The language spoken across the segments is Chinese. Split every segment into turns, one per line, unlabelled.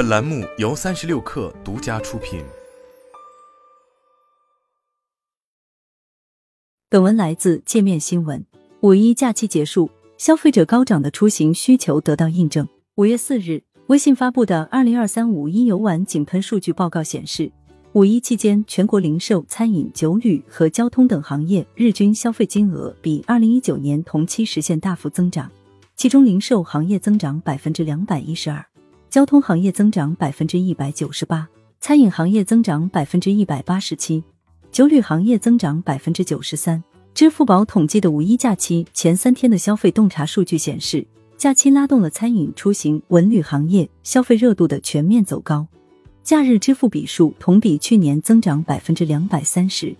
本栏目由三十六氪独家出品。
本文来自界面新闻。五一假期结束，消费者高涨的出行需求得到印证。五月四日，微信发布的《二零二三五一游玩井喷数据报告》显示，五一期间全国零售、餐饮、酒旅和交通等行业日均消费金额比二零一九年同期实现大幅增长。其中，零售行业增长百分之两百一十二，交通行业增长百分之一百九十八，餐饮行业增长百分之一百八十七，酒旅行业增长百分之九十三。支付宝统计的五一假期前三天的消费洞察数据显示，假期拉动了餐饮、出行、文旅行业消费热度的全面走高，假日支付笔数同比去年增长百分之两百三十，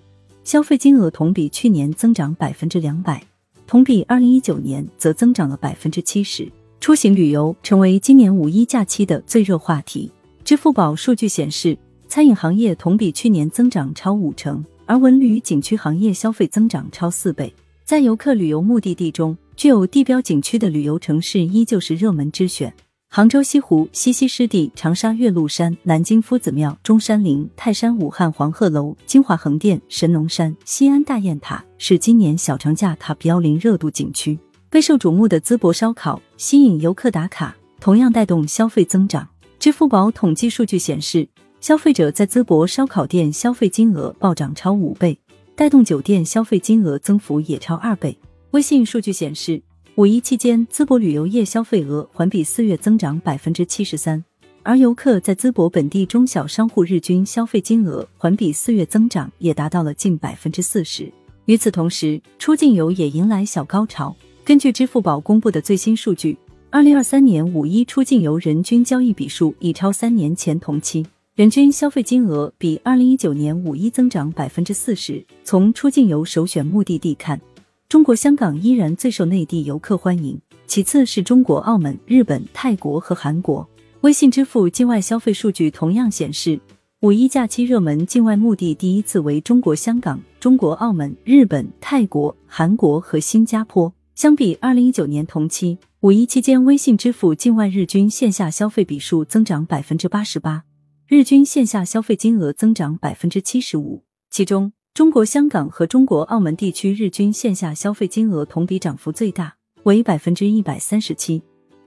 消费金额同比去年增长百分之两百。同比二零一九年则增长了百分之七十，出行旅游成为今年五一假期的最热话题。支付宝数据显示，餐饮行业同比去年增长超五成，而文旅景区行业消费增长超四倍。在游客旅游目的地中，具有地标景区的旅游城市依旧是热门之选。杭州西湖、西溪湿地、长沙岳麓山、南京夫子庙、中山陵、泰山武汉黄鹤楼、金华横店、神农山、西安大雁塔是今年小长假 TOP 幺零热度景区。备受瞩目的淄博烧烤吸引游客打卡，同样带动消费增长。支付宝统计数据显示，消费者在淄博烧烤店消费金额暴涨超五倍，带动酒店消费金额增幅也超二倍。微信数据显示。五一期间，淄博旅游业消费额环比四月增长百分之七十三，而游客在淄博本地中小商户日均消费金额环比四月增长也达到了近百分之四十。与此同时，出境游也迎来小高潮。根据支付宝公布的最新数据，二零二三年五一出境游人均交易笔数已超三年前同期，人均消费金额比二零一九年五一增长百分之四十。从出境游首选目的地看，中国香港依然最受内地游客欢迎，其次是中国澳门、日本、泰国和韩国。微信支付境外消费数据同样显示，五一假期热门境外目的第一次为中国香港、中国澳门、日本、泰国、韩国和新加坡。相比二零一九年同期，五一期间微信支付境外日均线下消费笔数增长百分之八十八，日均线下消费金额增长百分之七十五，其中。中国香港和中国澳门地区日均线下消费金额同比涨幅最大，为百分之一百三十七。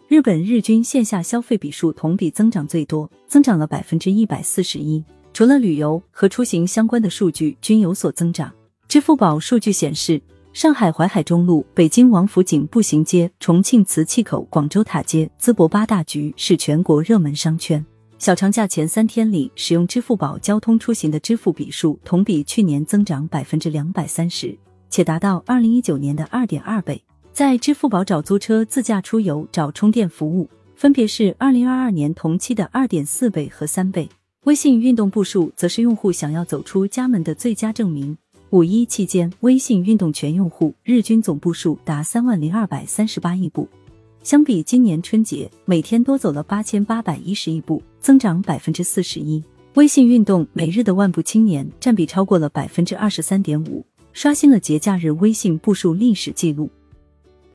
日本日均线下消费笔数同比增长最多，增长了百分之一百四十一。除了旅游和出行相关的数据均有所增长。支付宝数据显示，上海淮海中路、北京王府井步行街、重庆磁器口、广州塔街、淄博八大局是全国热门商圈。小长假前三天里，使用支付宝交通出行的支付笔数同比去年增长百分之两百三十，且达到二零一九年的二点二倍。在支付宝找租车、自驾出游、找充电服务，分别是二零二二年同期的二点四倍和三倍。微信运动步数则是用户想要走出家门的最佳证明。五一期间，微信运动全用户日均总步数达三万零二百三十八亿步。相比今年春节，每天多走了八千八百一十亿步，增长百分之四十一。微信运动每日的万步青年占比超过了百分之二十三点五，刷新了节假日微信步数历史记录。